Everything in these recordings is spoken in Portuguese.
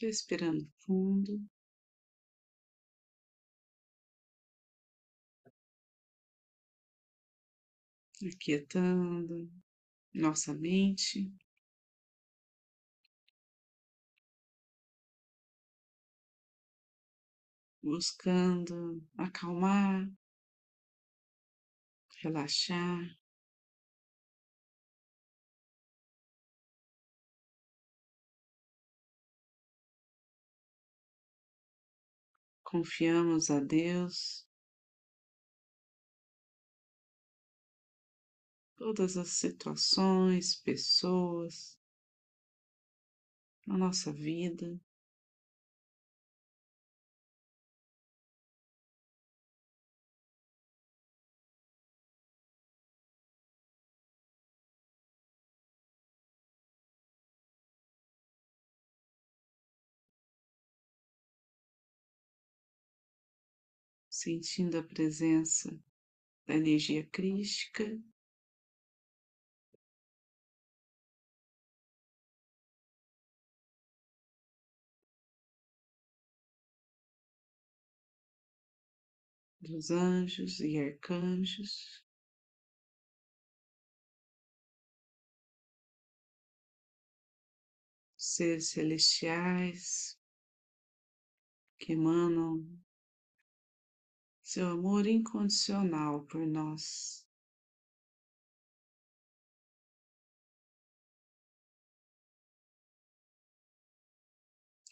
respirando fundo. Aquietando nossa mente. Buscando acalmar, relaxar. Confiamos a Deus todas as situações, pessoas na nossa vida. Sentindo a presença da energia crística dos anjos e arcanjos. Seres celestiais que emanam seu amor incondicional por nós.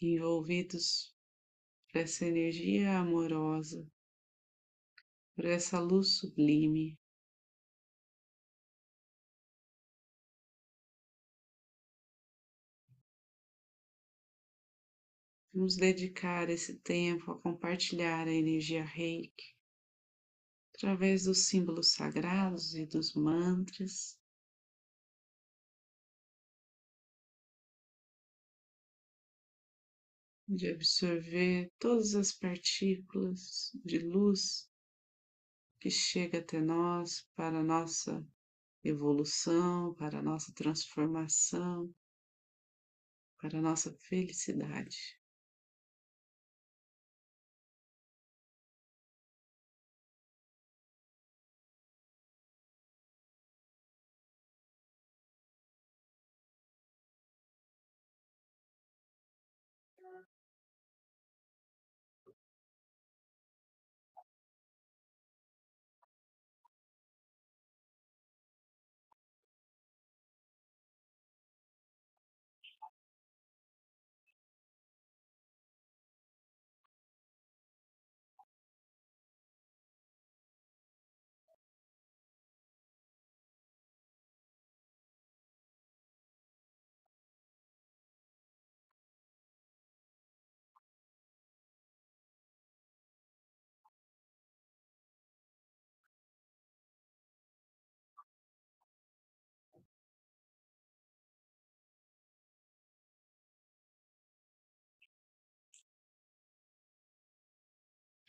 Envolvidos por essa energia amorosa, por essa luz sublime. Vamos dedicar esse tempo a compartilhar a energia reiki através dos símbolos sagrados e dos mantras. De absorver todas as partículas de luz que chega até nós para a nossa evolução, para a nossa transformação, para a nossa felicidade.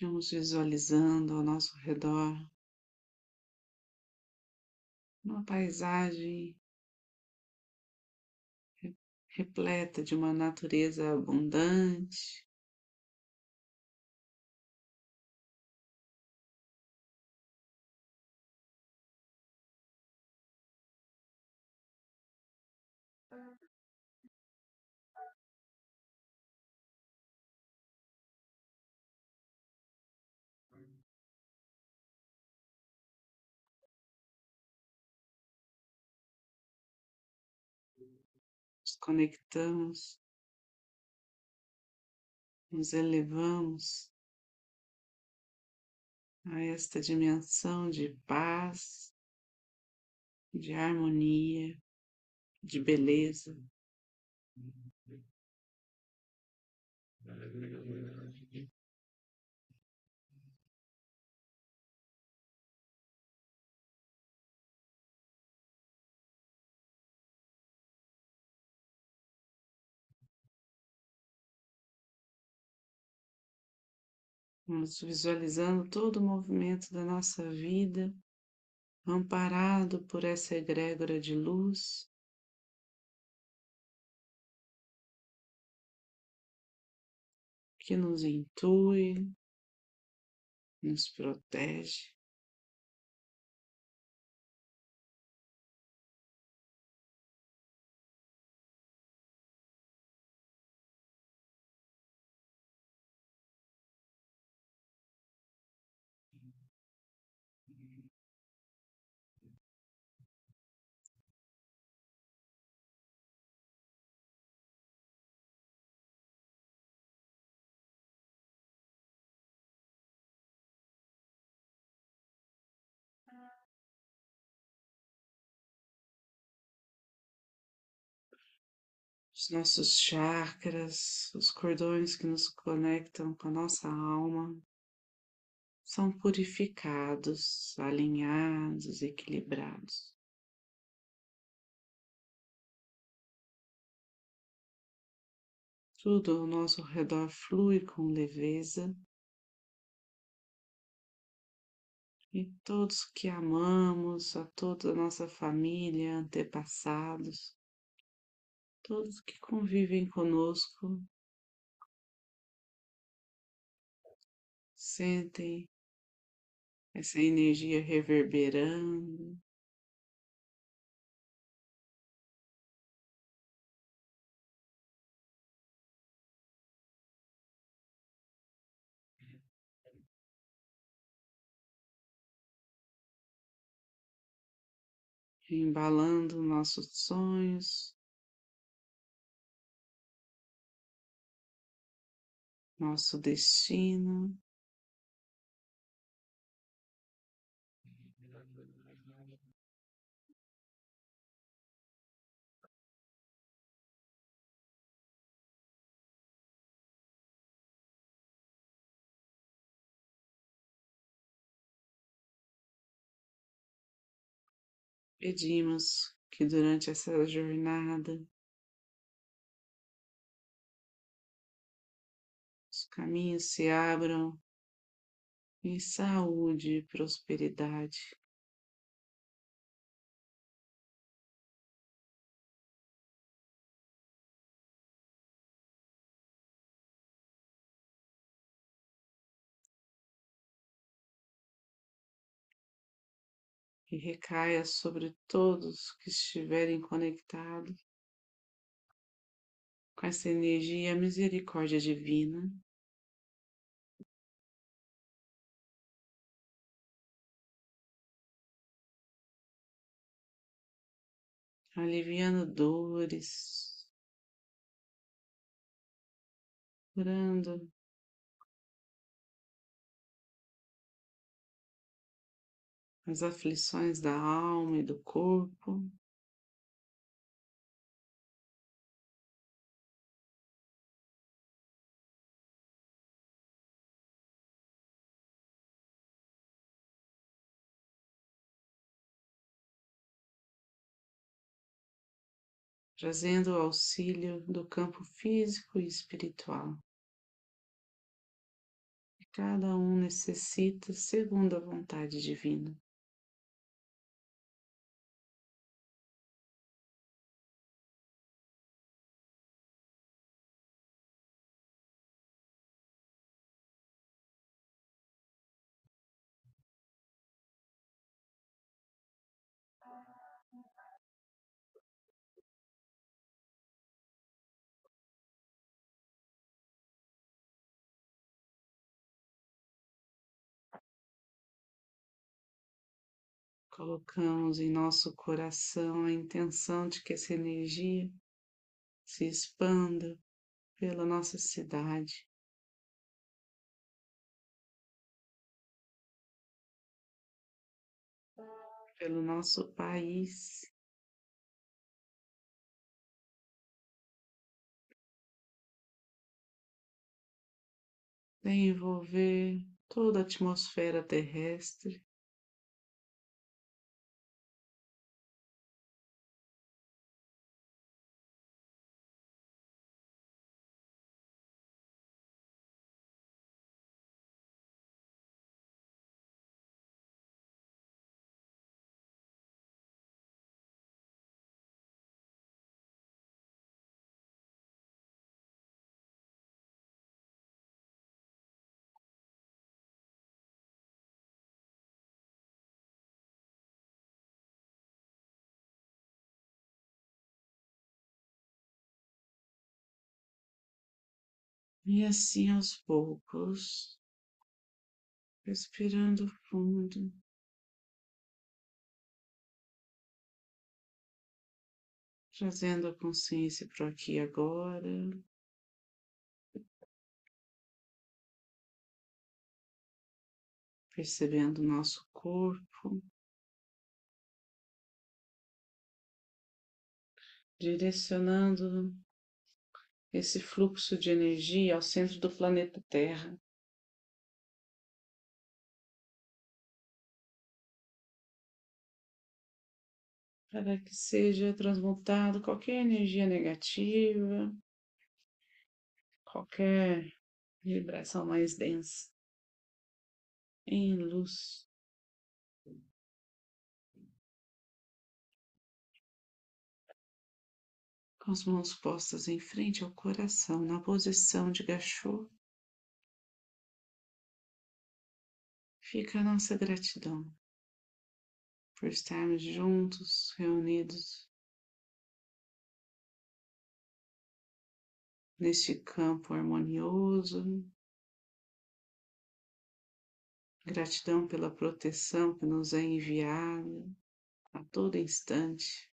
Vamos visualizando ao nosso redor uma paisagem repleta de uma natureza abundante. Conectamos, nos elevamos a esta dimensão de paz, de harmonia, de beleza. Vamos visualizando todo o movimento da nossa vida, amparado por essa egrégora de luz. que nos intui, nos protege. Os nossos chakras, os cordões que nos conectam com a nossa alma, são purificados, alinhados, equilibrados. Tudo ao nosso redor flui com leveza. E todos que amamos, a toda a nossa família, antepassados, todos que convivem conosco, sentem essa energia reverberando. Embalando nossos sonhos, nosso destino. Pedimos que durante essa jornada caminhos se abram em saúde e prosperidade. E recaia sobre todos que estiverem conectados com essa energia, a misericórdia divina. Aliviando dores, curando as aflições da alma e do corpo. Trazendo o auxílio do campo físico e espiritual. Cada um necessita segundo a vontade divina. Colocamos em nosso coração a intenção de que essa energia se expanda pela nossa cidade. Pelo nosso país. envolver toda a atmosfera terrestre. E assim aos poucos, respirando fundo, trazendo a consciência para aqui e agora. Percebendo o nosso corpo, direcionando esse fluxo de energia ao centro do planeta Terra. Para que seja transmutado qualquer energia negativa, qualquer vibração mais densa em luz. Com as mãos postas em frente ao coração, na posição de gachô, fica a nossa gratidão por estarmos juntos, reunidos neste campo harmonioso. Gratidão pela proteção que nos é enviada a todo instante.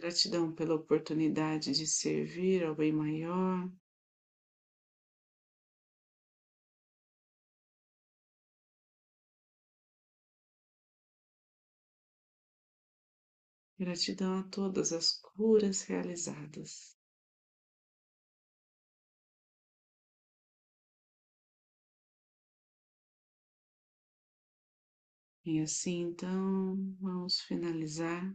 Gratidão pela oportunidade de servir ao bem maior. Gratidão a todas as curas realizadas. E assim então vamos finalizar